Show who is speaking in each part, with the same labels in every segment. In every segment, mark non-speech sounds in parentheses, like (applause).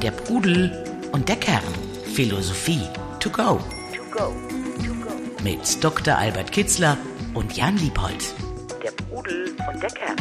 Speaker 1: Der Pudel und der Kern. Philosophie to go. Mit Dr. Albert Kitzler und Jan Liebold. Der Pudel und der Kern.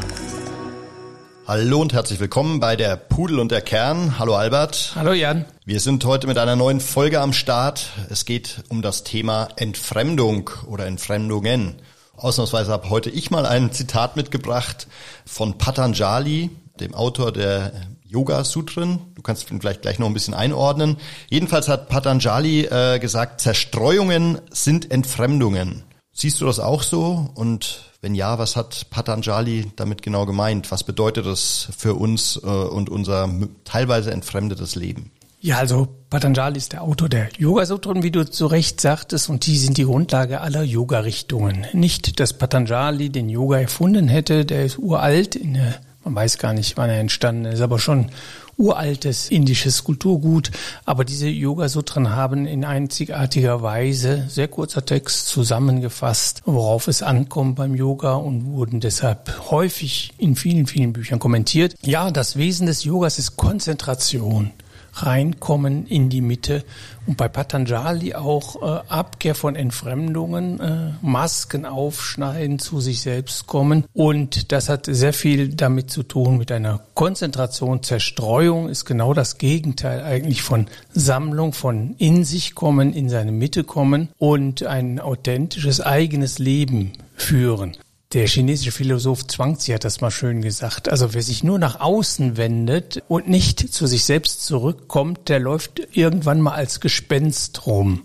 Speaker 2: Hallo und herzlich willkommen bei der Pudel und der Kern. Hallo Albert.
Speaker 3: Hallo Jan.
Speaker 2: Wir sind heute mit einer neuen Folge am Start. Es geht um das Thema Entfremdung oder Entfremdungen. Ausnahmsweise habe heute ich mal ein Zitat mitgebracht von Patanjali, dem Autor der Yoga Sutren. Du kannst vielleicht gleich noch ein bisschen einordnen. Jedenfalls hat Patanjali äh, gesagt, Zerstreuungen sind Entfremdungen. Siehst du das auch so? Und wenn ja, was hat Patanjali damit genau gemeint? Was bedeutet das für uns äh, und unser teilweise entfremdetes Leben?
Speaker 3: Ja, also Patanjali ist der Autor der Yoga-Sutren, wie du zu Recht sagtest, und die sind die Grundlage aller Yoga-Richtungen. Nicht, dass Patanjali den Yoga erfunden hätte, der ist uralt, in, man weiß gar nicht, wann er entstanden ist, aber schon uraltes indisches Kulturgut. Aber diese Yoga-Sutren haben in einzigartiger Weise, sehr kurzer Text, zusammengefasst, worauf es ankommt beim Yoga und wurden deshalb häufig in vielen, vielen Büchern kommentiert. Ja, das Wesen des Yogas ist Konzentration reinkommen in die Mitte und bei Patanjali auch äh, Abkehr von Entfremdungen, äh, Masken aufschneiden, zu sich selbst kommen und das hat sehr viel damit zu tun mit einer Konzentration. Zerstreuung ist genau das Gegenteil eigentlich von Sammlung, von in sich kommen, in seine Mitte kommen und ein authentisches eigenes Leben führen. Der chinesische Philosoph Zhuangzi hat das mal schön gesagt. Also wer sich nur nach außen wendet und nicht zu sich selbst zurückkommt, der läuft irgendwann mal als Gespenst rum.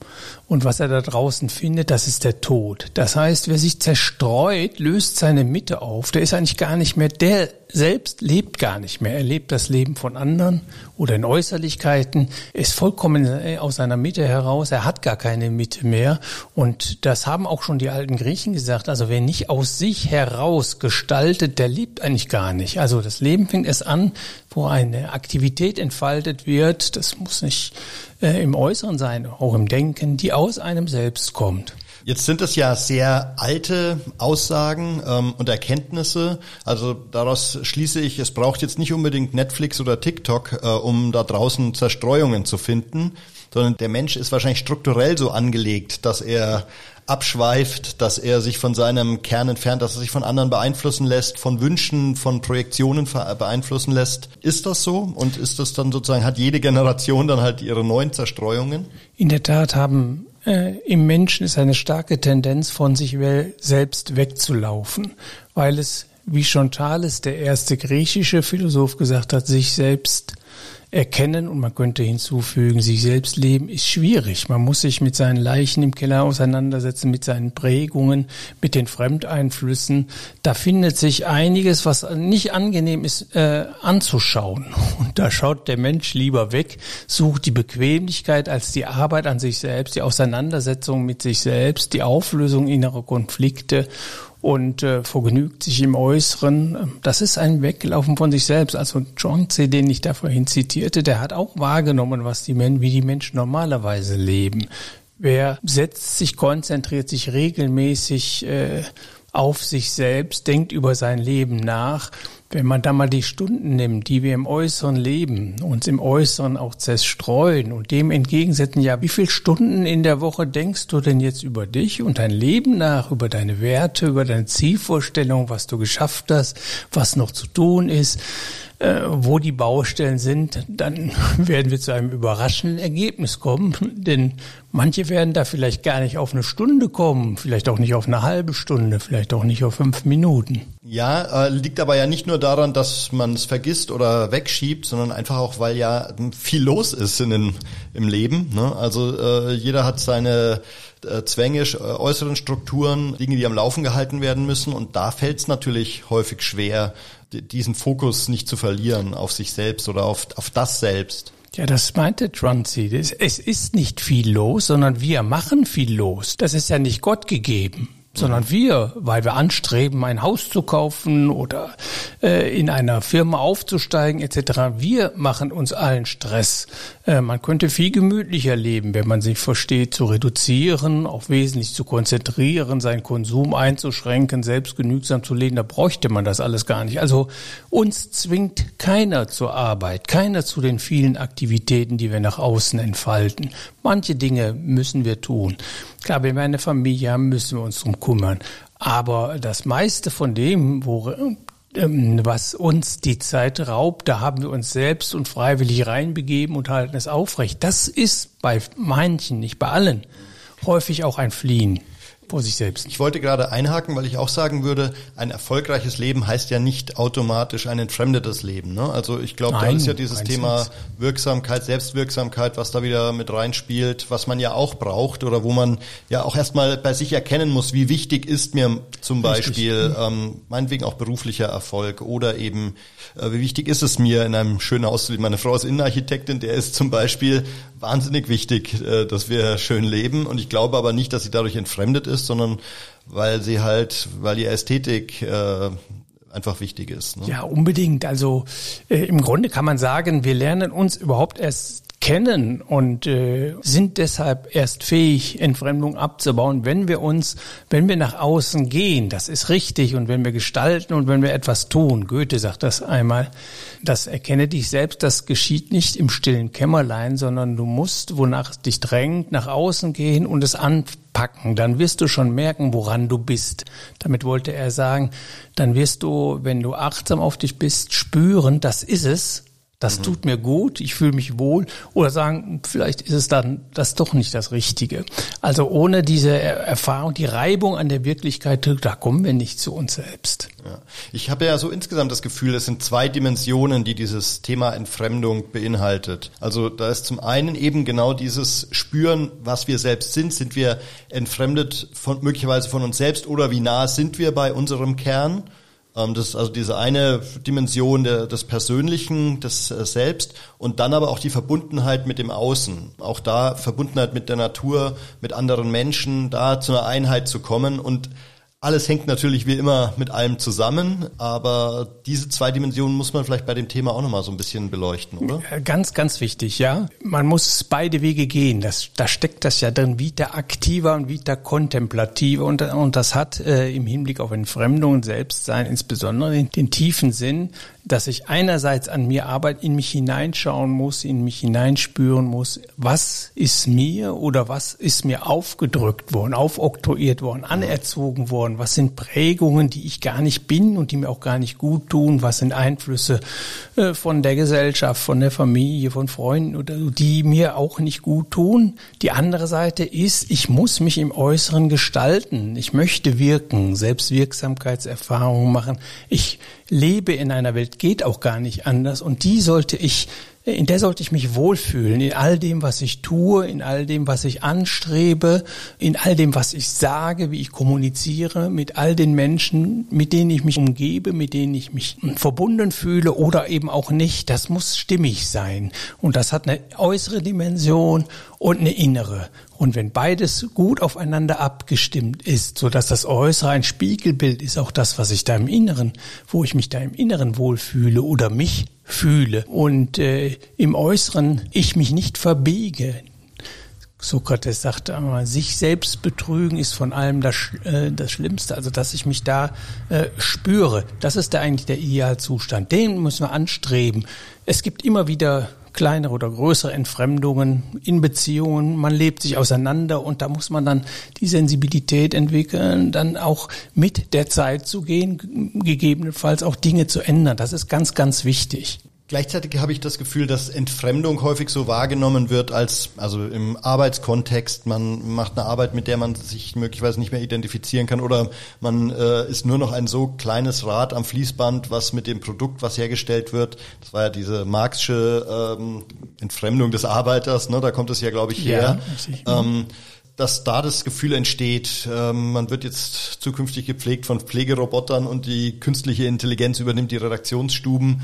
Speaker 3: Und was er da draußen findet, das ist der Tod. Das heißt, wer sich zerstreut, löst seine Mitte auf. Der ist eigentlich gar nicht mehr, der selbst lebt gar nicht mehr. Er lebt das Leben von anderen oder in Äußerlichkeiten, ist vollkommen äh, aus seiner Mitte heraus. Er hat gar keine Mitte mehr. Und das haben auch schon die alten Griechen gesagt. Also wer nicht aus sich heraus gestaltet, der lebt eigentlich gar nicht. Also das Leben fängt erst an, wo eine Aktivität entfaltet wird. Das muss nicht äh, im Äußeren sein, auch im Denken, die aus einem selbst kommt.
Speaker 2: Jetzt sind es ja sehr alte Aussagen ähm, und Erkenntnisse. Also daraus schließe ich, es braucht jetzt nicht unbedingt Netflix oder TikTok, äh, um da draußen Zerstreuungen zu finden, sondern der Mensch ist wahrscheinlich strukturell so angelegt, dass er abschweift, dass er sich von seinem Kern entfernt, dass er sich von anderen beeinflussen lässt, von Wünschen, von Projektionen beeinflussen lässt. Ist das so? Und ist das dann sozusagen, hat jede Generation dann halt ihre neuen Zerstreuungen?
Speaker 3: In der Tat haben äh, im Menschen ist eine starke Tendenz von sich selbst wegzulaufen, weil es, wie schon Thales, der erste griechische Philosoph, gesagt hat, sich selbst erkennen und man könnte hinzufügen, sich selbst leben ist schwierig. Man muss sich mit seinen Leichen im Keller auseinandersetzen, mit seinen Prägungen, mit den Fremdeinflüssen. Da findet sich einiges, was nicht angenehm ist, äh, anzuschauen. (laughs) Und da schaut der Mensch lieber weg, sucht die Bequemlichkeit als die Arbeit an sich selbst, die Auseinandersetzung mit sich selbst, die Auflösung innerer Konflikte und äh, vergnügt sich im Äußeren. Das ist ein Weglaufen von sich selbst. Also Zhuangzi, den ich da vorhin zitierte, der hat auch wahrgenommen, was die Men wie die Menschen normalerweise leben. Wer setzt sich, konzentriert sich regelmäßig äh, auf sich selbst, denkt über sein Leben nach, wenn man da mal die Stunden nimmt, die wir im Äußeren leben, uns im Äußeren auch zerstreuen und dem entgegensetzen, ja, wie viele Stunden in der Woche denkst du denn jetzt über dich und dein Leben nach, über deine Werte, über deine Zielvorstellung, was du geschafft hast, was noch zu tun ist, äh, wo die Baustellen sind, dann (laughs) werden wir zu einem überraschenden Ergebnis kommen, denn manche werden da vielleicht gar nicht auf eine Stunde kommen, vielleicht auch nicht auf eine halbe Stunde, vielleicht auch nicht auf fünf Minuten.
Speaker 2: Ja, äh, liegt aber ja nicht nur daran, dass man es vergisst oder wegschiebt, sondern einfach auch, weil ja viel los ist in den, im Leben. Ne? Also äh, jeder hat seine äh, Zwänge, äh, äußeren Strukturen, Dinge, die am Laufen gehalten werden müssen. Und da fällt es natürlich häufig schwer, diesen Fokus nicht zu verlieren auf sich selbst oder auf, auf das selbst.
Speaker 3: Ja, das meinte Trunzi. Es ist nicht viel los, sondern wir machen viel los. Das ist ja nicht Gott gegeben. Sondern wir, weil wir anstreben, ein Haus zu kaufen oder äh, in einer Firma aufzusteigen etc. Wir machen uns allen Stress. Äh, man könnte viel gemütlicher leben, wenn man sich versteht zu reduzieren, auch wesentlich zu konzentrieren, seinen Konsum einzuschränken, selbstgenügsam zu leben. Da bräuchte man das alles gar nicht. Also uns zwingt keiner zur Arbeit, keiner zu den vielen Aktivitäten, die wir nach außen entfalten. Manche Dinge müssen wir tun. Klar, wenn wir eine Familie haben, müssen wir uns drum kümmern. Aber das meiste von dem, wo, was uns die Zeit raubt, da haben wir uns selbst und freiwillig reinbegeben und halten es aufrecht. Das ist bei manchen, nicht bei allen, häufig auch ein Fliehen vor sich selbst.
Speaker 2: Ich wollte gerade einhaken, weil ich auch sagen würde, ein erfolgreiches Leben heißt ja nicht automatisch ein entfremdetes Leben. Ne? Also ich glaube, da ist ja dieses Thema Wirksamkeit, Selbstwirksamkeit, was da wieder mit reinspielt, was man ja auch braucht oder wo man ja auch erstmal bei sich erkennen muss, wie wichtig ist mir zum Beispiel ähm, meinetwegen auch beruflicher Erfolg oder eben äh, wie wichtig ist es mir in einem schönen Haus zu leben. Meine Frau ist Innenarchitektin, der ist zum Beispiel wahnsinnig wichtig, äh, dass wir schön leben und ich glaube aber nicht, dass sie dadurch entfremdet ist sondern weil sie halt, weil die Ästhetik äh, einfach wichtig ist.
Speaker 3: Ne? Ja, unbedingt. Also äh, im Grunde kann man sagen, wir lernen uns überhaupt erst kennen und äh, sind deshalb erst fähig, Entfremdung abzubauen, wenn wir uns, wenn wir nach außen gehen. Das ist richtig. Und wenn wir gestalten und wenn wir etwas tun. Goethe sagt das einmal. Das erkenne dich selbst. Das geschieht nicht im stillen Kämmerlein, sondern du musst, wonach es dich drängt, nach außen gehen und es anpacken. Dann wirst du schon merken, woran du bist. Damit wollte er sagen, dann wirst du, wenn du achtsam auf dich bist, spüren, das ist es das mhm. tut mir gut, ich fühle mich wohl. Oder sagen, vielleicht ist es dann das doch nicht das Richtige. Also ohne diese Erfahrung, die Reibung an der Wirklichkeit, da kommen wir nicht zu uns selbst.
Speaker 2: Ja. Ich habe ja so insgesamt das Gefühl, es sind zwei Dimensionen, die dieses Thema Entfremdung beinhaltet. Also da ist zum einen eben genau dieses Spüren, was wir selbst sind. Sind wir entfremdet von, möglicherweise von uns selbst oder wie nah sind wir bei unserem Kern? Ähm, das also diese eine Dimension der, des Persönlichen, des äh, Selbst und dann aber auch die Verbundenheit mit dem Außen. Auch da Verbundenheit mit der Natur, mit anderen Menschen, da zu einer Einheit zu kommen und alles hängt natürlich wie immer mit allem zusammen, aber diese zwei Dimensionen muss man vielleicht bei dem Thema auch nochmal so ein bisschen beleuchten, oder?
Speaker 3: Ganz, ganz wichtig, ja. Man muss beide Wege gehen. Das, da steckt das ja drin, Vita aktiver und Vita kontemplative und, und das hat äh, im Hinblick auf Entfremdung und Selbstsein insbesondere den, den tiefen Sinn, dass ich einerseits an mir arbeite, in mich hineinschauen muss, in mich hineinspüren muss, was ist mir oder was ist mir aufgedrückt worden, aufoktroyiert worden, anerzogen worden, was sind Prägungen, die ich gar nicht bin und die mir auch gar nicht gut tun, was sind Einflüsse äh, von der Gesellschaft, von der Familie, von Freunden oder die mir auch nicht gut tun. Die andere Seite ist, ich muss mich im Äußeren gestalten, ich möchte wirken, Selbstwirksamkeitserfahrungen machen, ich lebe in einer Welt, geht auch gar nicht anders. Und die sollte ich, in der sollte ich mich wohlfühlen, in all dem, was ich tue, in all dem, was ich anstrebe, in all dem, was ich sage, wie ich kommuniziere, mit all den Menschen, mit denen ich mich umgebe, mit denen ich mich verbunden fühle oder eben auch nicht. Das muss stimmig sein. Und das hat eine äußere Dimension und eine innere. Und wenn beides gut aufeinander abgestimmt ist, so dass das Äußere ein Spiegelbild ist, auch das, was ich da im Inneren, wo ich mich da im Inneren wohlfühle oder mich fühle und äh, im Äußeren ich mich nicht verbiege. Sokrates sagte einmal, sich selbst betrügen ist von allem das, äh, das Schlimmste, also dass ich mich da äh, spüre. Das ist da eigentlich der Idealzustand. Den müssen wir anstreben. Es gibt immer wieder kleinere oder größere Entfremdungen in Beziehungen. Man lebt sich auseinander und da muss man dann die Sensibilität entwickeln, dann auch mit der Zeit zu gehen, gegebenenfalls auch Dinge zu ändern. Das ist ganz, ganz wichtig.
Speaker 2: Gleichzeitig habe ich das Gefühl, dass Entfremdung häufig so wahrgenommen wird als, also im Arbeitskontext, man macht eine Arbeit, mit der man sich möglicherweise nicht mehr identifizieren kann oder man äh, ist nur noch ein so kleines Rad am Fließband, was mit dem Produkt, was hergestellt wird, das war ja diese marxische ähm, Entfremdung des Arbeiters, ne, da kommt es ja, glaube ich, her. Ja, ähm, dass da das Gefühl entsteht, ähm, man wird jetzt zukünftig gepflegt von Pflegerobotern und die künstliche Intelligenz übernimmt die Redaktionsstuben.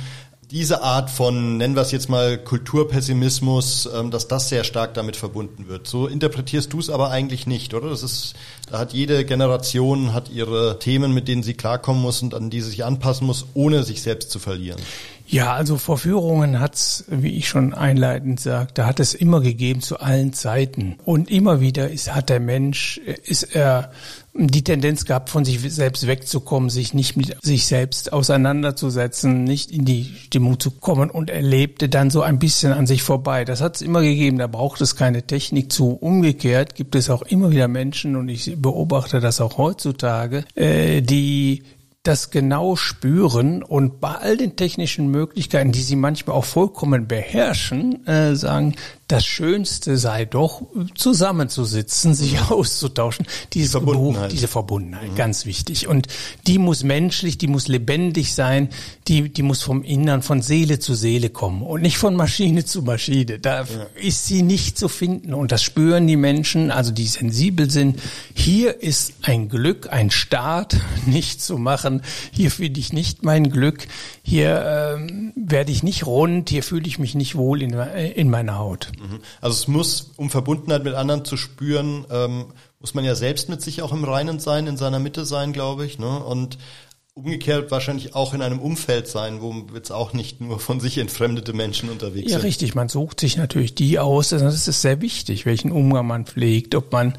Speaker 2: Diese Art von, nennen wir es jetzt mal Kulturpessimismus, ähm, dass das sehr stark damit verbunden wird. So interpretierst du es aber eigentlich nicht, oder? Das ist, da hat jede Generation hat ihre Themen, mit denen sie klarkommen muss und an die sie sich anpassen muss, ohne sich selbst zu verlieren.
Speaker 3: Ja, also Verführungen hat's, wie ich schon einleitend sagte, hat es immer gegeben zu allen Zeiten. Und immer wieder ist, hat der Mensch, ist er die Tendenz gehabt, von sich selbst wegzukommen, sich nicht mit sich selbst auseinanderzusetzen, nicht in die Stimmung zu kommen und erlebte dann so ein bisschen an sich vorbei. Das hat es immer gegeben, da braucht es keine Technik zu. Umgekehrt gibt es auch immer wieder Menschen, und ich beobachte das auch heutzutage, äh, die das genau spüren und bei all den technischen Möglichkeiten, die sie manchmal auch vollkommen beherrschen, äh, sagen, das Schönste sei doch, zusammenzusitzen, sich (laughs) auszutauschen. Dieses die Verbundenheit. Buch, diese Verbundenheit, mhm. ganz wichtig. Und die muss menschlich, die muss lebendig sein, die, die muss vom Innern, von Seele zu Seele kommen und nicht von Maschine zu Maschine. Da ja. ist sie nicht zu finden. Und das spüren die Menschen, also die sensibel sind. Hier ist ein Glück, ein Staat, (laughs) nicht zu machen. Hier finde ich nicht mein Glück. Hier ähm, werde ich nicht rund. Hier fühle ich mich nicht wohl in, in meiner Haut.
Speaker 2: Mhm. Also es muss, um Verbundenheit mit anderen zu spüren, ähm, muss man ja selbst mit sich auch im Reinen sein, in seiner Mitte sein, glaube ich. Ne? Und umgekehrt wahrscheinlich auch in einem Umfeld sein, wo jetzt auch nicht nur von sich entfremdete Menschen unterwegs
Speaker 3: ja,
Speaker 2: sind.
Speaker 3: Ja, richtig. Man sucht sich natürlich die aus. Also das ist sehr wichtig, welchen Umgang man pflegt. Ob man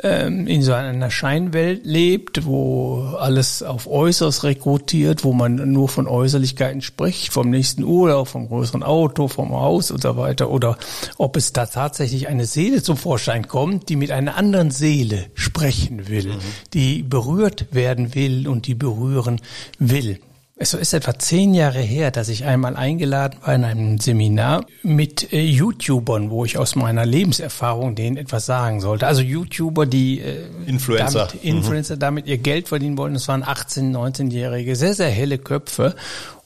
Speaker 3: ähm, in so einer Scheinwelt lebt, wo alles auf Äußeres rekrutiert, wo man nur von Äußerlichkeiten spricht, vom nächsten Urlaub, vom größeren Auto, vom Haus und so weiter. Oder ob es da tatsächlich eine Seele zum Vorschein kommt, die mit einer anderen Seele sprechen will, mhm. die berührt werden will und die berühren machen will. Es ist etwa zehn Jahre her, dass ich einmal eingeladen war in einem Seminar mit äh, YouTubern, wo ich aus meiner Lebenserfahrung denen etwas sagen sollte. Also YouTuber, die äh,
Speaker 2: Influencer,
Speaker 3: damit, Influencer mhm. damit ihr Geld verdienen wollen. Das waren 18-, 19-Jährige, sehr, sehr helle Köpfe.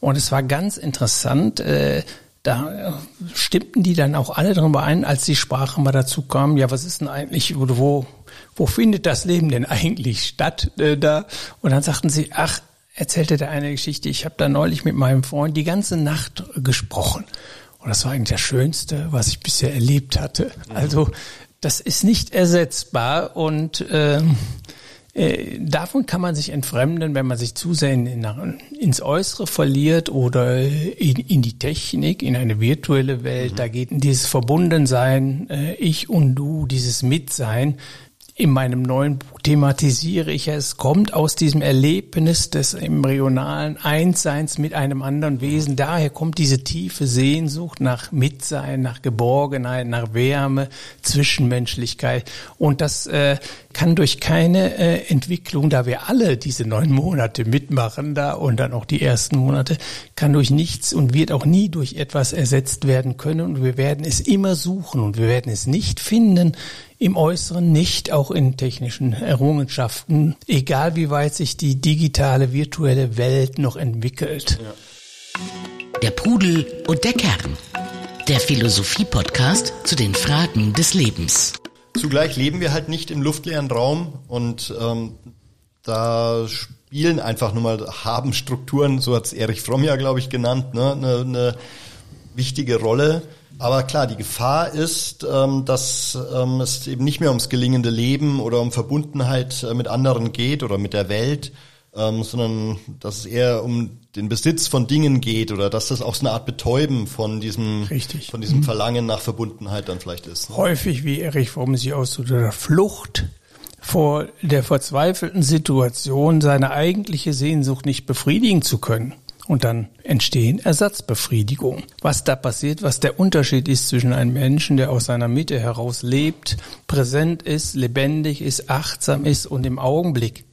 Speaker 3: Und es war ganz interessant. Äh, da stimmten die dann auch alle darüber ein, als die Sprache mal dazu kam, ja, was ist denn eigentlich, wo, wo, wo findet das Leben denn eigentlich statt äh, da? Und dann sagten sie, ach, erzählte der eine Geschichte. Ich habe da neulich mit meinem Freund die ganze Nacht gesprochen. Und das war eigentlich das Schönste, was ich bisher erlebt hatte. Also das ist nicht ersetzbar und ähm, äh, davon kann man sich entfremden, wenn man sich zu sehr in, in, ins Äußere verliert oder in, in, die Technik, in eine virtuelle Welt. Mhm. Da geht dieses Verbundensein, äh, ich und du, dieses Mitsein, in meinem neuen Buch thematisiere ich es, kommt aus diesem Erlebnis des embryonalen Einsseins mit einem anderen Wesen. Daher kommt diese tiefe Sehnsucht nach Mitsein, nach Geborgenheit, nach Wärme, Zwischenmenschlichkeit. Und das äh, kann durch keine äh, Entwicklung, da wir alle diese neun Monate mitmachen da und dann auch die ersten Monate, kann durch nichts und wird auch nie durch etwas ersetzt werden können. Und wir werden es immer suchen und wir werden es nicht finden, im Äußeren nicht, auch in technischen Errungenschaften, egal wie weit sich die digitale, virtuelle Welt noch entwickelt. Ja.
Speaker 1: Der Pudel und der Kern. Der Philosophie-Podcast zu den Fragen des Lebens.
Speaker 2: Zugleich leben wir halt nicht im luftleeren Raum und ähm, da spielen einfach nur mal haben Strukturen, so hat es Erich Fromm ja, glaube ich, genannt, ne, eine, eine wichtige Rolle. Aber klar, die Gefahr ist, ähm, dass ähm, es eben nicht mehr ums gelingende Leben oder um Verbundenheit äh, mit anderen geht oder mit der Welt, ähm, sondern dass es eher um den Besitz von Dingen geht oder dass das auch so eine Art Betäuben von diesem,
Speaker 3: Richtig.
Speaker 2: von diesem mhm. Verlangen nach Verbundenheit dann vielleicht ist.
Speaker 3: Ne? Häufig, wie Erich Fromm sie ausdrückt, oder Flucht vor der verzweifelten Situation, seine eigentliche Sehnsucht nicht befriedigen zu können. Und dann entstehen Ersatzbefriedigungen. Was da passiert, was der Unterschied ist zwischen einem Menschen, der aus seiner Mitte heraus lebt, präsent ist, lebendig ist, achtsam ist und im Augenblick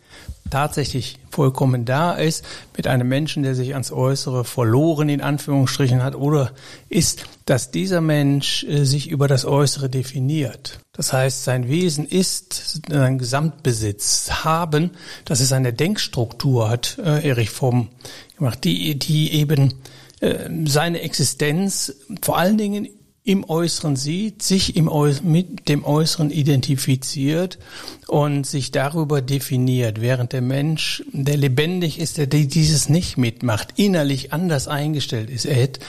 Speaker 3: tatsächlich vollkommen da ist, mit einem Menschen, der sich ans Äußere verloren in Anführungsstrichen hat, oder ist, dass dieser Mensch äh, sich über das Äußere definiert. Das heißt, sein Wesen ist ein Gesamtbesitz haben, dass es eine Denkstruktur hat, äh, Erich Fromm gemacht, die, die eben äh, seine Existenz vor allen Dingen im Äußeren sieht, sich im mit dem Äußeren identifiziert und sich darüber definiert, während der Mensch, der lebendig ist, der dieses nicht mitmacht, innerlich anders eingestellt ist. Er, hat,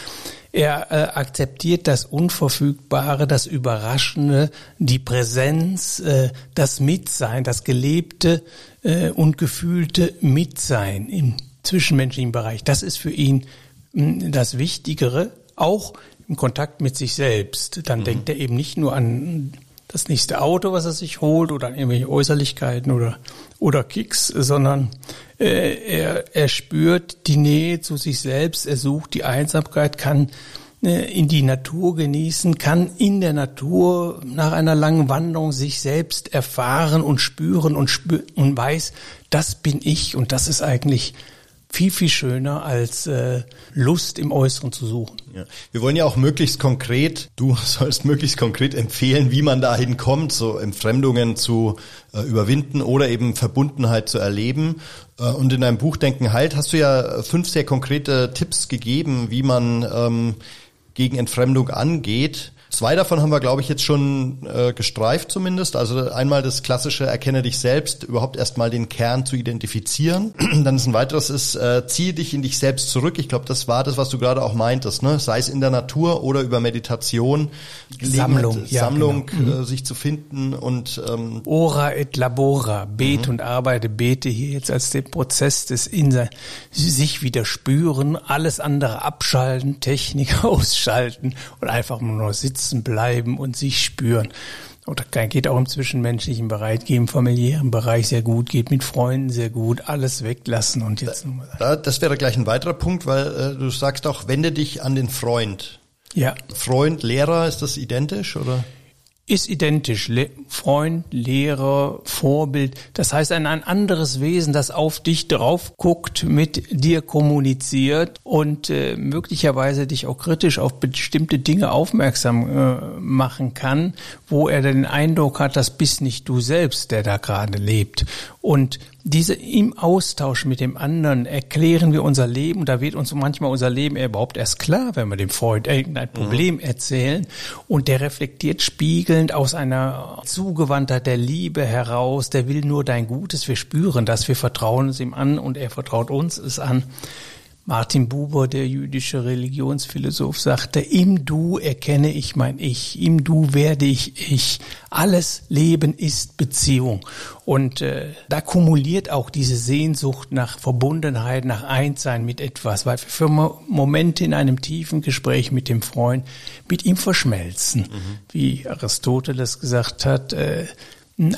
Speaker 3: er äh, akzeptiert das Unverfügbare, das Überraschende, die Präsenz, äh, das Mitsein, das gelebte äh, und gefühlte Mitsein im zwischenmenschlichen Bereich. Das ist für ihn mh, das Wichtigere, auch im Kontakt mit sich selbst, dann mhm. denkt er eben nicht nur an das nächste Auto, was er sich holt oder an irgendwelche Äußerlichkeiten oder, oder Kicks, sondern äh, er, er spürt die Nähe zu sich selbst, er sucht die Einsamkeit, kann äh, in die Natur genießen, kann in der Natur nach einer langen Wanderung sich selbst erfahren und spüren und, spür und weiß, das bin ich und das ist eigentlich viel, viel schöner als äh, Lust im Äußeren zu suchen.
Speaker 2: Ja. Wir wollen ja auch möglichst konkret, du (laughs) sollst möglichst konkret empfehlen, wie man dahin kommt, so Entfremdungen zu äh, überwinden oder eben Verbundenheit zu erleben. Äh, und in deinem Buch Denken halt hast du ja fünf sehr konkrete Tipps gegeben, wie man ähm, gegen Entfremdung angeht. Zwei davon haben wir, glaube ich, jetzt schon äh, gestreift zumindest. Also einmal das klassische Erkenne dich selbst, überhaupt erstmal den Kern zu identifizieren. (clears throat) Dann ist ein weiteres ist, äh, ziehe dich in dich selbst zurück. Ich glaube, das war das, was du gerade auch meintest, ne? sei es in der Natur oder über Meditation.
Speaker 3: Sammlung,
Speaker 2: ja, Sammlung, genau. äh, sich zu finden und
Speaker 3: ähm, Ora et labora, bete mhm. und arbeite, bete hier jetzt als den Prozess des in sich wieder spüren, alles andere abschalten, Technik (laughs) ausschalten und einfach nur sitzen sitzen bleiben und sich spüren. Oder geht auch im zwischenmenschlichen Bereich, geht im familiären Bereich sehr gut, geht mit Freunden sehr gut, alles weglassen und jetzt.
Speaker 2: Da, das wäre gleich ein weiterer Punkt, weil äh, du sagst auch, wende dich an den Freund.
Speaker 3: Ja.
Speaker 2: Freund, Lehrer, ist das identisch oder?
Speaker 3: Ist identisch. Le Freund, Lehrer, Vorbild. Das heißt, ein, ein anderes Wesen, das auf dich drauf guckt, mit dir kommuniziert und äh, möglicherweise dich auch kritisch auf bestimmte Dinge aufmerksam äh, machen kann, wo er den Eindruck hat, das bist nicht du selbst, der da gerade lebt. Und diese im Austausch mit dem anderen erklären wir unser Leben. Da wird uns manchmal unser Leben überhaupt erst klar, wenn wir dem Freund irgendein mhm. Problem mhm. erzählen. Und der reflektiert spiegelnd aus einer Zugewandtheit der Liebe heraus. Der will nur dein Gutes. Wir spüren das. Wir vertrauen es ihm an und er vertraut uns es an. Martin Buber, der jüdische Religionsphilosoph, sagte, im Du erkenne ich mein Ich, im Du werde ich Ich. Alles Leben ist Beziehung. Und äh, da kumuliert auch diese Sehnsucht nach Verbundenheit, nach Einssein mit etwas, weil wir für Momente in einem tiefen Gespräch mit dem Freund mit ihm verschmelzen. Mhm. Wie Aristoteles gesagt hat, äh,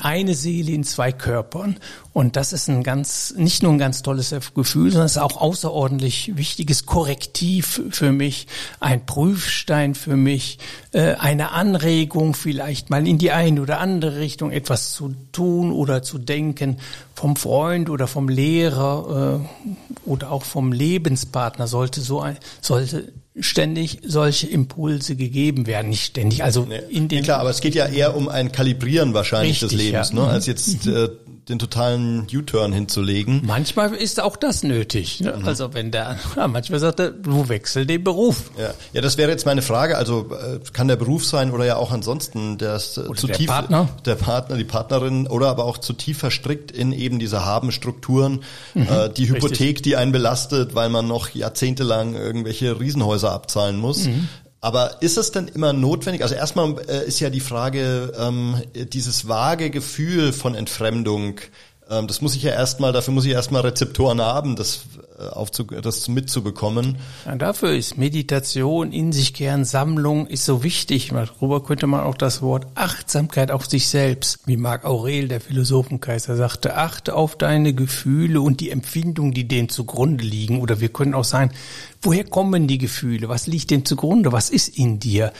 Speaker 3: eine Seele in zwei Körpern. Und das ist ein ganz, nicht nur ein ganz tolles Gefühl, sondern es ist auch außerordentlich wichtiges Korrektiv für mich, ein Prüfstein für mich, äh, eine Anregung vielleicht mal in die eine oder andere Richtung etwas zu tun oder zu denken vom Freund oder vom Lehrer äh, oder auch vom Lebenspartner sollte so ein, sollte ständig solche Impulse gegeben werden, nicht ständig. Also
Speaker 2: nee, in den klar, aber es geht ja eher um ein Kalibrieren wahrscheinlich richtig, des Lebens, ja. ne, als jetzt mhm. äh, den totalen U-Turn hinzulegen.
Speaker 3: Manchmal ist auch das nötig. Ne? Mhm. Also wenn der, (laughs) ja, manchmal sagt er, du wechsel den Beruf.
Speaker 2: Ja, ja, das wäre jetzt meine Frage. Also äh, kann der Beruf sein oder ja auch ansonsten der ist
Speaker 3: äh, zu der tief, Partner,
Speaker 2: der Partner, die Partnerin oder aber auch zu tief verstrickt in eben diese Habenstrukturen, mhm. äh, die Hypothek, Richtig. die einen belastet, weil man noch jahrzehntelang irgendwelche Riesenhäuser abzahlen muss. Mhm. Aber ist es denn immer notwendig? Also erstmal äh, ist ja die Frage, ähm, dieses vage Gefühl von Entfremdung, das muss ich ja erstmal, dafür muss ich erstmal Rezeptoren haben, das, äh, aufzu, das mitzubekommen.
Speaker 3: Ja, dafür ist Meditation, in sich kehren, Sammlung ist so wichtig. Darüber könnte man auch das Wort Achtsamkeit auf sich selbst, wie Marc Aurel, der Philosophenkaiser, sagte, achte auf deine Gefühle und die Empfindungen, die denen zugrunde liegen. Oder wir können auch sagen, woher kommen die Gefühle? Was liegt dem zugrunde? Was ist in dir?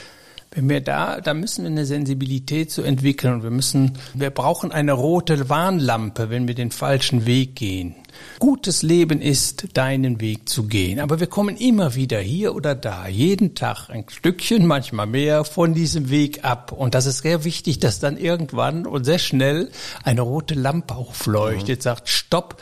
Speaker 3: Wenn wir da, da müssen wir eine Sensibilität zu entwickeln und wir müssen, wir brauchen eine rote Warnlampe, wenn wir den falschen Weg gehen. Gutes Leben ist, deinen Weg zu gehen. Aber wir kommen immer wieder hier oder da, jeden Tag ein Stückchen, manchmal mehr, von diesem Weg ab. Und das ist sehr wichtig, dass dann irgendwann und sehr schnell eine rote Lampe aufleuchtet, mhm. sagt, stopp,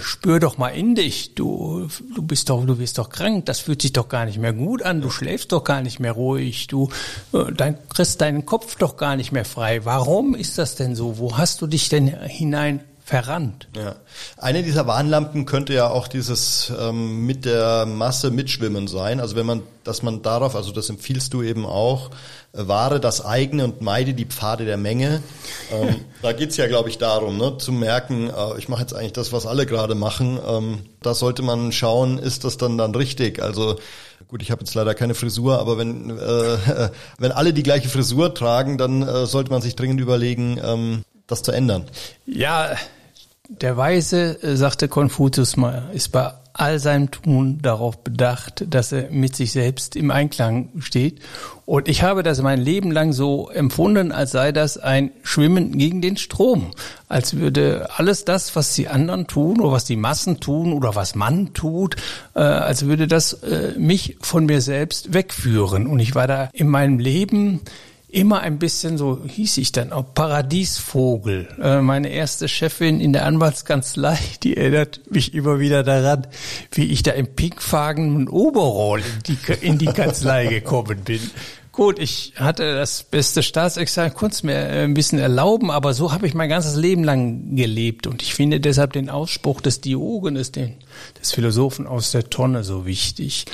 Speaker 3: spür doch mal in dich, du, du bist doch, du wirst doch krank, das fühlt sich doch gar nicht mehr gut an, du schläfst doch gar nicht mehr ruhig, du äh, dein, kriegst deinen Kopf doch gar nicht mehr frei. Warum ist das denn so? Wo hast du dich denn hinein verrannt.
Speaker 2: Ja. Eine dieser Warnlampen könnte ja auch dieses ähm, mit der Masse mitschwimmen sein. Also wenn man, dass man darauf, also das empfiehlst du eben auch, äh, wahre das eigene und meide die Pfade der Menge. Ähm, (laughs) da geht's ja, glaube ich, darum, ne, zu merken, äh, ich mache jetzt eigentlich das, was alle gerade machen. Ähm, da sollte man schauen, ist das dann dann richtig? Also Gut, ich habe jetzt leider keine Frisur, aber wenn äh, (laughs) wenn alle die gleiche Frisur tragen, dann äh, sollte man sich dringend überlegen, ähm, das zu ändern.
Speaker 3: Ja, der Weise, äh, sagte Konfuzius mal, ist bei all seinem Tun darauf bedacht, dass er mit sich selbst im Einklang steht. Und ich habe das mein Leben lang so empfunden, als sei das ein Schwimmen gegen den Strom. Als würde alles das, was die anderen tun oder was die Massen tun oder was man tut, äh, als würde das äh, mich von mir selbst wegführen. Und ich war da in meinem Leben immer ein bisschen, so hieß ich dann auch, Paradiesvogel. Äh, meine erste Chefin in der Anwaltskanzlei, die erinnert mich immer wieder daran, wie ich da im pinkfarbenen Overall in die, in die Kanzlei gekommen bin. Gut, ich hatte das beste Staatsexamen, konnte mir äh, ein bisschen erlauben, aber so habe ich mein ganzes Leben lang gelebt. Und ich finde deshalb den Ausspruch des Diogenes, den, des Philosophen aus der Tonne, so wichtig.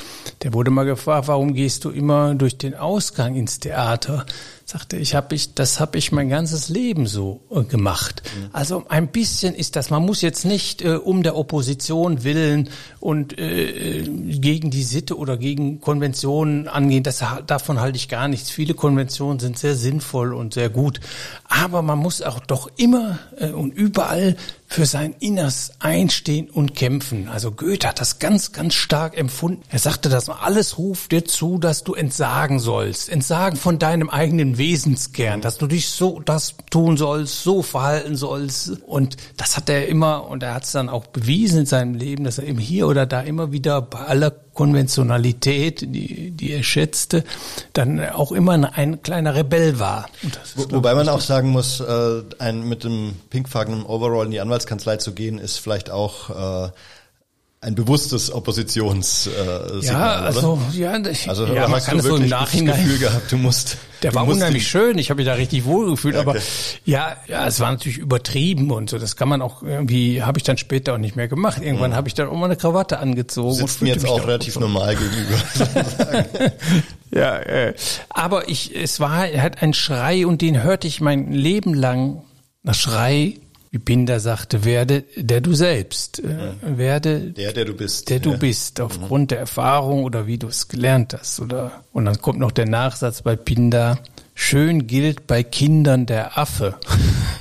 Speaker 3: Der wurde mal gefragt, warum gehst du immer durch den Ausgang ins Theater? sagte ich, habe ich, das habe ich mein ganzes Leben so äh, gemacht. Mhm. Also ein bisschen ist das. Man muss jetzt nicht äh, um der Opposition willen und äh, gegen die Sitte oder gegen Konventionen angehen. Das davon halte ich gar nichts. Viele Konventionen sind sehr sinnvoll und sehr gut, aber man muss auch doch immer äh, und überall für sein Inners einstehen und kämpfen. Also Goethe hat das ganz, ganz stark empfunden. Er sagte, dass alles ruft dir zu, dass du entsagen sollst. Entsagen von deinem eigenen Wesenskern, dass du dich so das tun sollst, so verhalten sollst. Und das hat er immer, und er hat es dann auch bewiesen in seinem Leben, dass er eben hier oder da immer wieder bei aller Konventionalität, die, die er schätzte, dann auch immer ein kleiner Rebell war.
Speaker 2: Wo, wobei man auch sagen muss, äh, ein, mit dem pinkfarbenen Overall in die Anwaltskanzlei zu gehen, ist vielleicht auch äh, ein bewusstes Oppositionssignal. Äh,
Speaker 3: ja, also ja,
Speaker 2: also ja, man kann es so im Nachhinein. Gefühl gehabt, du musst.
Speaker 3: Der
Speaker 2: du
Speaker 3: war unheimlich schön. Ich habe mich da richtig wohl gefühlt, okay. aber ja, ja, es war natürlich übertrieben und so. Das kann man auch irgendwie habe ich dann später auch nicht mehr gemacht. Irgendwann mhm. habe ich dann auch mal eine Krawatte angezogen.
Speaker 2: Sitzt mir jetzt auch relativ so. normal gegenüber. (laughs)
Speaker 3: ja, äh, aber ich, es war, er hat einen Schrei und den hörte ich mein Leben lang. Das Schrei Binder sagte, werde der du selbst, äh, werde
Speaker 2: der, der du bist,
Speaker 3: der du ja. bist, aufgrund mhm. der Erfahrung oder wie du es gelernt hast, oder? Und dann kommt noch der Nachsatz bei Pinder, schön gilt bei Kindern der Affe.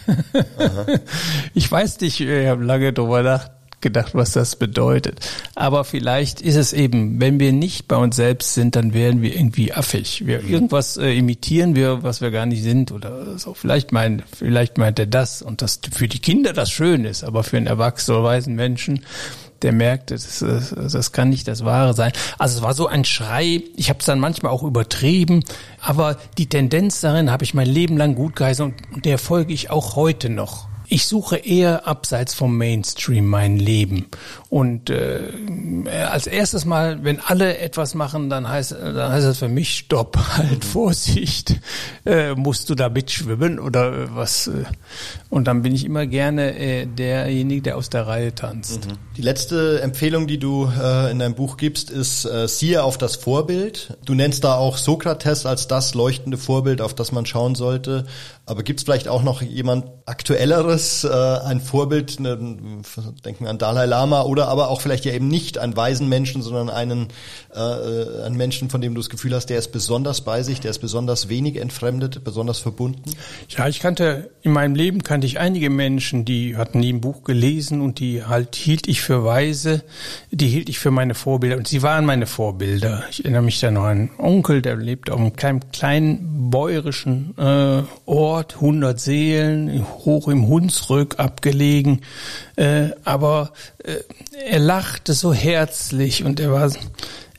Speaker 3: (laughs) ich weiß nicht, ich habe lange drüber nach, gedacht, was das bedeutet. Aber vielleicht ist es eben, wenn wir nicht bei uns selbst sind, dann werden wir irgendwie affig. Wir mhm. irgendwas äh, imitieren wir, was wir gar nicht sind oder so. Vielleicht meint, vielleicht meint er das und das für die Kinder das schön ist, aber für einen erwachsenen oder weisen Menschen der merkt, das, das kann nicht das Wahre sein. Also es war so ein Schrei, ich habe es dann manchmal auch übertrieben, aber die Tendenz darin habe ich mein Leben lang gut geheißen und der folge ich auch heute noch. Ich suche eher abseits vom Mainstream mein Leben. Und äh, als erstes Mal, wenn alle etwas machen, dann heißt, dann heißt das für mich Stopp, (laughs) halt Vorsicht. Äh, musst du da mitschwimmen oder was? Äh, und dann bin ich immer gerne äh, derjenige, der aus der Reihe tanzt. Mhm.
Speaker 2: Die letzte Empfehlung, die du äh, in deinem Buch gibst, ist äh, siehe auf das Vorbild. Du nennst da auch Sokrates als das leuchtende Vorbild, auf das man schauen sollte. Aber gibt es vielleicht auch noch jemand aktuelleres, äh, ein Vorbild, ne, denken wir an Dalai Lama oder aber auch vielleicht ja eben nicht einen weisen Menschen, sondern einen, äh, einen Menschen, von dem du das Gefühl hast, der ist besonders bei sich, der ist besonders wenig entfremdet, besonders verbunden?
Speaker 3: Ja, ich kannte, in meinem Leben kannte ich einige Menschen, die hatten nie ein Buch gelesen und die halt hielt ich für weise, die hielt ich für meine Vorbilder und sie waren meine Vorbilder. Ich erinnere mich da noch an einen Onkel, der lebt auf einem kleinen, kleinen bäuerischen äh, Ort, Ort, 100 Seelen, hoch im Hunsrück abgelegen. Äh, aber äh, er lachte so herzlich und er war,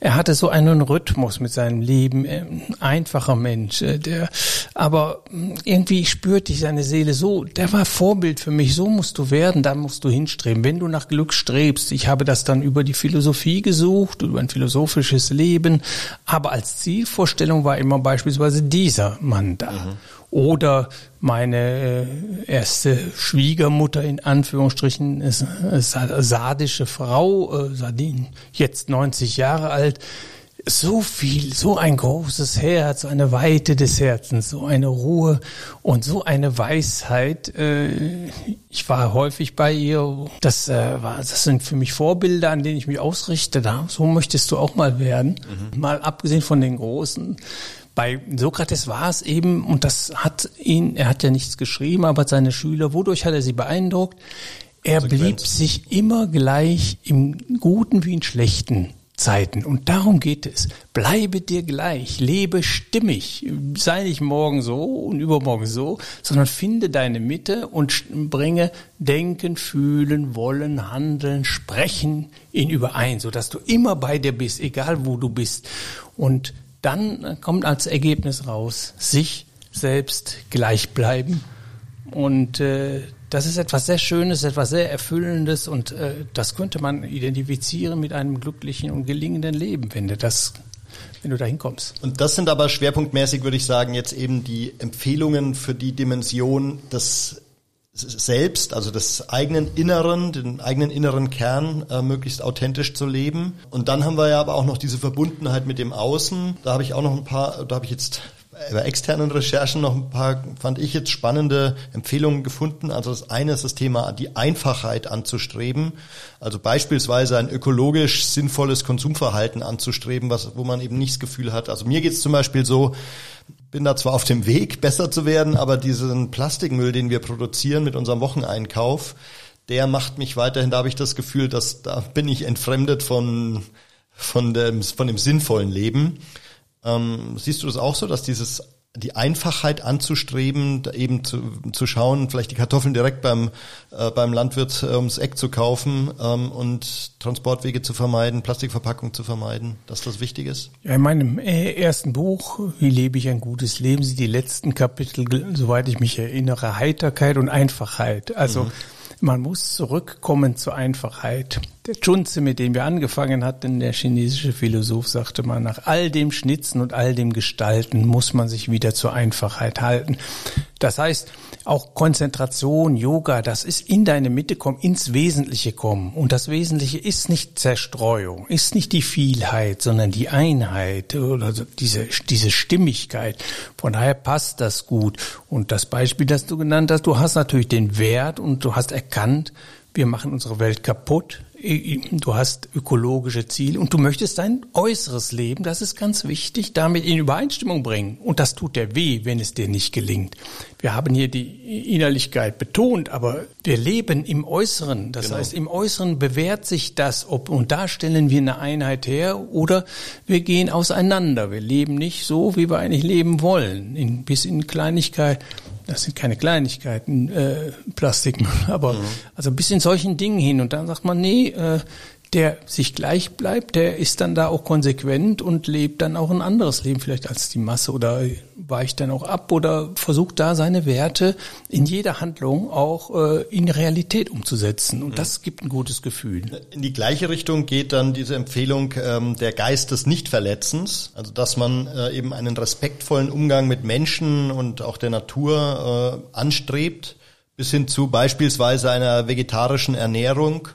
Speaker 3: er hatte so einen Rhythmus mit seinem Leben, ein einfacher Mensch, äh, der, aber hm, irgendwie spürte ich seine Seele so, der war Vorbild für mich, so musst du werden, da musst du hinstreben. Wenn du nach Glück strebst, ich habe das dann über die Philosophie gesucht, über ein philosophisches Leben, aber als Zielvorstellung war immer beispielsweise dieser Mann da. Mhm. Oder meine äh, erste Schwiegermutter in Anführungsstrichen ist, ist sardische Frau, äh, Sardin, jetzt 90 Jahre alt. So viel, so ein großes Herz, eine Weite des Herzens, so eine Ruhe und so eine Weisheit. Äh, ich war häufig bei ihr. Das, war, das sind für mich Vorbilder, an denen ich mich ausrichte. Da, so möchtest du auch mal werden. Mhm. Mal abgesehen von den großen bei Sokrates war es eben, und das hat ihn, er hat ja nichts geschrieben, aber seine Schüler, wodurch hat er sie beeindruckt? Er blieb sich immer gleich im Guten wie in schlechten Zeiten. Und darum geht es. Bleibe dir gleich, lebe stimmig, sei nicht morgen so und übermorgen so, sondern finde deine Mitte und bringe Denken, Fühlen, Wollen, Handeln, Sprechen in überein, sodass du immer bei dir bist, egal wo du bist. Und dann kommt als Ergebnis raus, sich selbst gleich bleiben. Und äh, das ist etwas sehr Schönes, etwas sehr Erfüllendes und äh, das könnte man identifizieren mit einem glücklichen und gelingenden Leben, wenn du das wenn du da hinkommst.
Speaker 2: Und das sind aber schwerpunktmäßig, würde ich sagen, jetzt eben die Empfehlungen für die Dimension des selbst, also des eigenen Inneren, den eigenen inneren Kern äh, möglichst authentisch zu leben. Und dann haben wir ja aber auch noch diese Verbundenheit mit dem Außen. Da habe ich auch noch ein paar, da habe ich jetzt bei externen Recherchen noch ein paar, fand ich jetzt spannende Empfehlungen gefunden. Also das eine ist das Thema, die Einfachheit anzustreben. Also beispielsweise ein ökologisch sinnvolles Konsumverhalten anzustreben, was, wo man eben nicht das Gefühl hat. Also mir geht es zum Beispiel so, bin da zwar auf dem Weg, besser zu werden, aber diesen Plastikmüll, den wir produzieren mit unserem Wocheneinkauf, der macht mich weiterhin, da habe ich das Gefühl, dass da bin ich entfremdet von, von, dem, von dem sinnvollen Leben. Ähm, siehst du das auch so, dass dieses die Einfachheit anzustreben, eben zu, zu schauen, vielleicht die Kartoffeln direkt beim, äh, beim Landwirt äh, ums Eck zu kaufen ähm, und Transportwege zu vermeiden, Plastikverpackung zu vermeiden, dass das wichtig ist?
Speaker 3: Ja, in meinem äh, ersten Buch, Wie lebe ich ein gutes Leben, sind die letzten Kapitel, soweit ich mich erinnere, Heiterkeit und Einfachheit. Also mhm man muss zurückkommen zur Einfachheit. Der Chunze, mit dem wir angefangen hatten, der chinesische Philosoph, sagte mal, nach all dem Schnitzen und all dem Gestalten muss man sich wieder zur Einfachheit halten. Das heißt, auch Konzentration, Yoga, das ist in deine Mitte kommen, ins Wesentliche kommen. Und das Wesentliche ist nicht Zerstreuung, ist nicht die Vielheit, sondern die Einheit oder diese, diese Stimmigkeit. Von daher passt das gut. Und das Beispiel, das du genannt hast, du hast natürlich den Wert und du hast erkannt, wir machen unsere Welt kaputt du hast ökologische Ziele und du möchtest dein äußeres Leben, das ist ganz wichtig, damit in Übereinstimmung bringen. Und das tut dir weh, wenn es dir nicht gelingt. Wir haben hier die Innerlichkeit betont, aber wir leben im Äußeren. Das genau. heißt, im Äußeren bewährt sich das, ob, und da stellen wir eine Einheit her oder wir gehen auseinander. Wir leben nicht so, wie wir eigentlich leben wollen, in, bis in Kleinigkeit das sind keine Kleinigkeiten, äh, Plastiken, (laughs) aber mhm. also bis in solchen Dingen hin. Und dann sagt man, nee, äh, der sich gleich bleibt, der ist dann da auch konsequent und lebt dann auch ein anderes Leben vielleicht als die Masse oder weicht dann auch ab oder versucht da seine Werte in jeder Handlung auch äh, in Realität umzusetzen. Und mhm. das gibt ein gutes Gefühl.
Speaker 2: In die gleiche Richtung geht dann diese Empfehlung ähm, der Geist des Nichtverletzens, also dass man äh, eben einen respektvollen Umgang mit Menschen und auch der Natur äh, anstrebt, bis hin zu beispielsweise einer vegetarischen Ernährung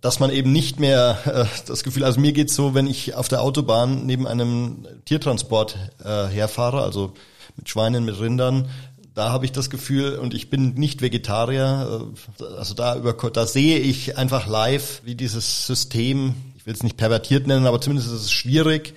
Speaker 2: dass man eben nicht mehr äh, das Gefühl, also mir geht's so, wenn ich auf der Autobahn neben einem Tiertransport äh, herfahre, also mit Schweinen, mit Rindern, da habe ich das Gefühl, und ich bin nicht Vegetarier, äh, also da, über, da sehe ich einfach live, wie dieses System, ich will es nicht pervertiert nennen, aber zumindest ist es schwierig,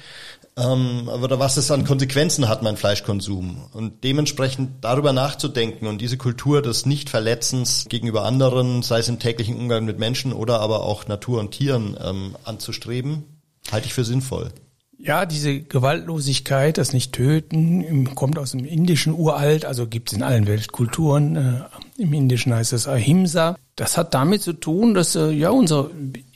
Speaker 2: ähm, oder was es an Konsequenzen hat, mein Fleischkonsum. Und dementsprechend darüber nachzudenken und diese Kultur des Nichtverletzens gegenüber anderen, sei es im täglichen Umgang mit Menschen oder aber auch Natur und Tieren ähm, anzustreben, halte ich für sinnvoll.
Speaker 3: Ja, diese Gewaltlosigkeit, das Nicht-Töten, kommt aus dem indischen Uralt, also gibt es in allen Weltkulturen. Äh, Im Indischen heißt es Ahimsa. Das hat damit zu tun, dass äh, ja unser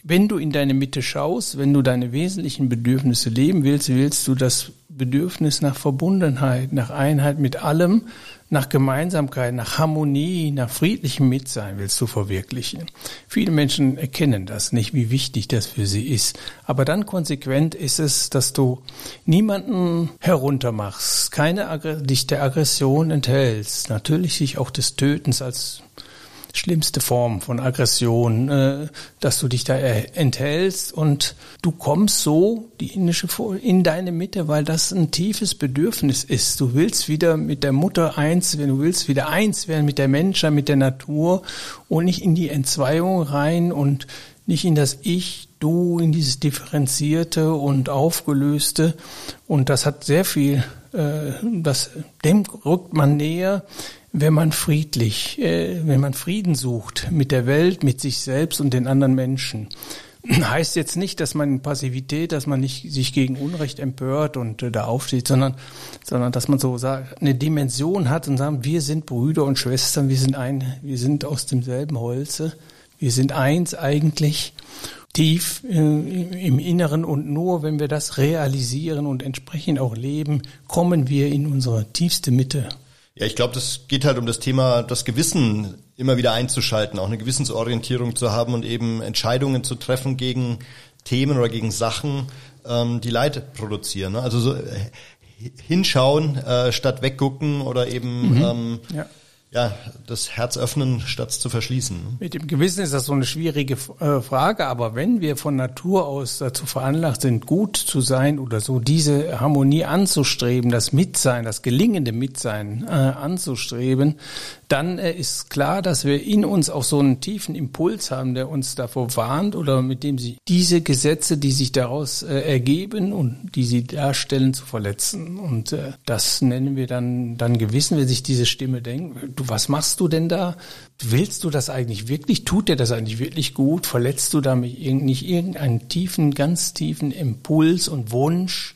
Speaker 3: wenn du in deine Mitte schaust, wenn du deine wesentlichen Bedürfnisse leben willst, willst du das Bedürfnis nach Verbundenheit, nach Einheit mit allem, nach Gemeinsamkeit, nach Harmonie, nach friedlichem Mitsein willst du verwirklichen. Viele Menschen erkennen das nicht, wie wichtig das für sie ist. Aber dann konsequent ist es, dass du niemanden heruntermachst, keine dich der Aggression enthältst, natürlich sich auch des Tötens als schlimmste Form von Aggression, äh, dass du dich da enthältst und du kommst so die indische in deine Mitte, weil das ein tiefes Bedürfnis ist. Du willst wieder mit der Mutter eins werden, du willst wieder eins werden mit der Menschheit, mit der Natur und nicht in die Entzweiung rein und nicht in das Ich, Du, in dieses differenzierte und aufgelöste. Und das hat sehr viel, äh, das, dem rückt man näher, wenn man friedlich, äh, wenn man Frieden sucht mit der Welt, mit sich selbst und den anderen Menschen. (clears throat) Heißt jetzt nicht, dass man in Passivität, dass man nicht sich gegen Unrecht empört und äh, da aufsteht, sondern, sondern dass man so eine Dimension hat und sagt, wir sind Brüder und Schwestern, wir sind ein, wir sind aus demselben Holze, wir sind eins eigentlich tief äh, im Inneren und nur wenn wir das realisieren und entsprechend auch leben, kommen wir in unsere tiefste Mitte
Speaker 2: ja, ich glaube, das geht halt um das Thema, das Gewissen immer wieder einzuschalten, auch eine Gewissensorientierung zu haben und eben Entscheidungen zu treffen gegen Themen oder gegen Sachen, ähm, die Leid produzieren. Ne? Also so äh, hinschauen äh, statt weggucken oder eben mhm. ähm, ja ja, das Herz öffnen, statt zu verschließen.
Speaker 3: Mit dem Gewissen ist das so eine schwierige äh, Frage, aber wenn wir von Natur aus dazu veranlagt sind, gut zu sein oder so diese Harmonie anzustreben, das Mitsein, das gelingende Mitsein äh, anzustreben, dann äh, ist klar, dass wir in uns auch so einen tiefen Impuls haben, der uns davor warnt oder mit dem sie diese Gesetze, die sich daraus äh, ergeben und die sie darstellen, zu verletzen. Und äh, das nennen wir dann, dann Gewissen, wenn sich diese Stimme denkt, du, was machst du denn da? Willst du das eigentlich wirklich? Tut dir das eigentlich wirklich gut? Verletzt du damit nicht irgendeinen tiefen, ganz tiefen Impuls und Wunsch?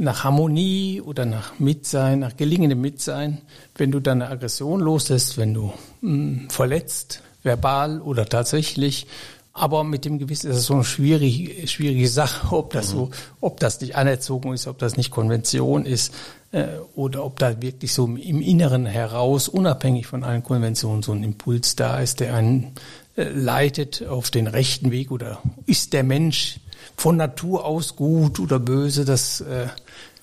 Speaker 3: Nach Harmonie oder nach Mitsein, nach gelingendem Mitsein, wenn du deine Aggression loslässt, wenn du mh, hm, verletzt, verbal oder tatsächlich, aber mit dem Gewissen ist es so eine schwierige, schwierige Sache, ob das so, ob das nicht anerzogen ist, ob das nicht Konvention ist, äh, oder ob da wirklich so im Inneren heraus, unabhängig von allen Konventionen, so ein Impuls da ist, der einen äh, leitet auf den rechten Weg oder ist der Mensch von Natur aus gut oder böse, das äh,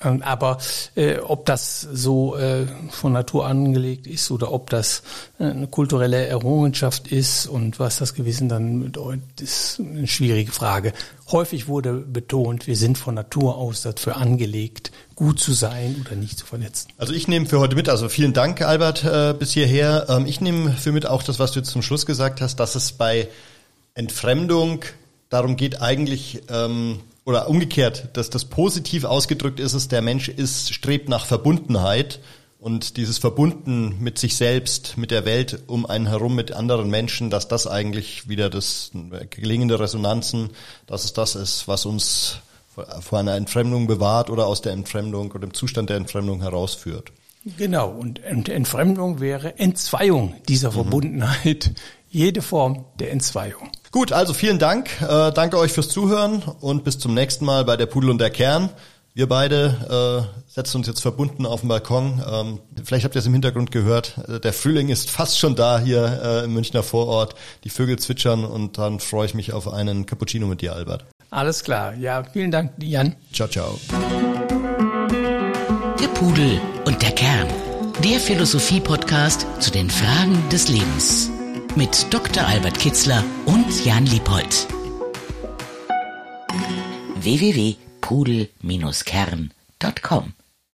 Speaker 3: ähm, aber äh, ob das so äh, von Natur angelegt ist oder ob das äh, eine kulturelle Errungenschaft ist und was das Gewissen dann bedeutet, ist eine schwierige Frage. Häufig wurde betont, wir sind von Natur aus dafür angelegt, gut zu sein oder nicht zu verletzen.
Speaker 2: Also ich nehme für heute mit, also vielen Dank, Albert, äh, bis hierher. Ähm, ich nehme für mit auch das, was du zum Schluss gesagt hast, dass es bei Entfremdung darum geht eigentlich, ähm, oder umgekehrt, dass das positiv ausgedrückt ist, ist, der Mensch ist, strebt nach Verbundenheit und dieses Verbunden mit sich selbst, mit der Welt um einen herum, mit anderen Menschen, dass das eigentlich wieder das gelingende Resonanzen, dass es das ist, was uns vor einer Entfremdung bewahrt oder aus der Entfremdung oder dem Zustand der Entfremdung herausführt.
Speaker 3: Genau, und Entfremdung wäre Entzweiung dieser mhm. Verbundenheit, jede Form der Entzweiung.
Speaker 2: Gut, also vielen Dank. Äh, danke euch fürs Zuhören und bis zum nächsten Mal bei der Pudel und der Kern. Wir beide äh, setzen uns jetzt verbunden auf den Balkon. Ähm, vielleicht habt ihr es im Hintergrund gehört. Äh, der Frühling ist fast schon da hier äh, im Münchner Vorort. Die Vögel zwitschern und dann freue ich mich auf einen Cappuccino mit dir, Albert.
Speaker 3: Alles klar. Ja, vielen Dank, Jan.
Speaker 2: Ciao, ciao.
Speaker 1: Der Pudel und der Kern. Der Philosophie-Podcast zu den Fragen des Lebens mit Dr. Albert Kitzler und Jan Liebold. www.pudel-kern.com